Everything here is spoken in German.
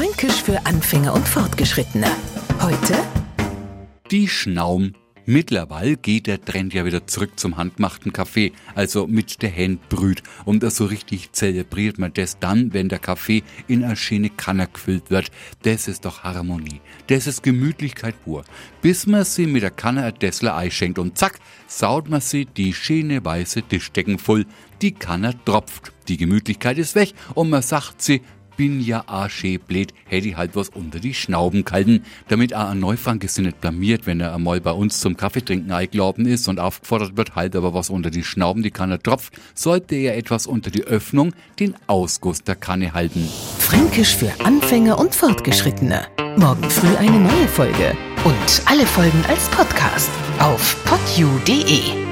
Fränkisch für Anfänger und Fortgeschrittene. Heute Die Schnaum. Mittlerweile geht der Trend ja wieder zurück zum handgemachten Kaffee, also mit der Hand brüht. Und so richtig zelebriert man das dann, wenn der Kaffee in eine schöne Kanne gefüllt wird. Das ist doch Harmonie. Das ist Gemütlichkeit pur. Bis man sie mit der Kanne ein Dessler Ei schenkt und zack, saut man sie die schöne weiße Tischdecken voll. Die Kanne tropft. Die Gemütlichkeit ist weg und man sagt sie, bin ja a blöd, hätte ich halt was unter die Schnauben gehalten, damit a ein Neufranke sich nicht blamiert, wenn er einmal bei uns zum Kaffeetrinken eingeladen ist und aufgefordert wird, halt aber was unter die Schnauben, die Kanne tropft, sollte er etwas unter die Öffnung, den Ausguss der Kanne halten. Fränkisch für Anfänger und Fortgeschrittene. Morgen früh eine neue Folge. Und alle Folgen als Podcast auf podu.de.